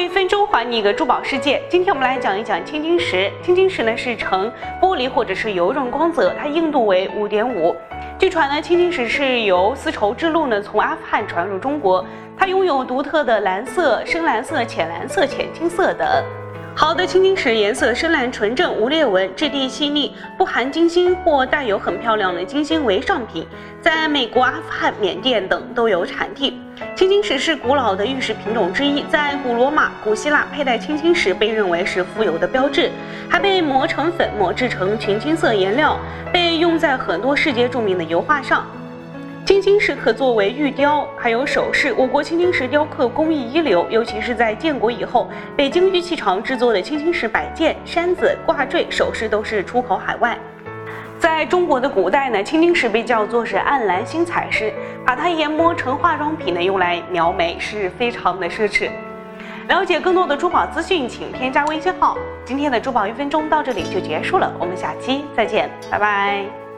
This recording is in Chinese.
一分钟还你一个珠宝世界。今天我们来讲一讲青金石。青金石呢是呈玻璃或者是油润光泽，它硬度为五点五。据传呢，青金石是由丝绸之路呢从阿富汗传入中国，它拥有独特的蓝色、深蓝色、浅蓝色、浅金色等。好的青金石颜色深蓝纯正，无裂纹，质地细腻，不含金星或带有很漂亮的金星为上品，在美国、阿富汗、缅甸等都有产地。青金石是古老的玉石品种之一，在古罗马、古希腊，佩戴青金石被认为是富有的标志，还被磨成粉末制成群金色颜料，被用在很多世界著名的油画上。青金石可作为玉雕，还有首饰。我国青金石雕刻工艺一流，尤其是在建国以后，北京玉器厂制作的青金石摆件、山子、挂坠、首饰都是出口海外。在中国的古代呢，青金石被叫做是暗蓝星彩石，把它研磨成化妆品呢，用来描眉是非常的奢侈。了解更多的珠宝资讯，请添加微信号。今天的珠宝一分钟到这里就结束了，我们下期再见，拜拜。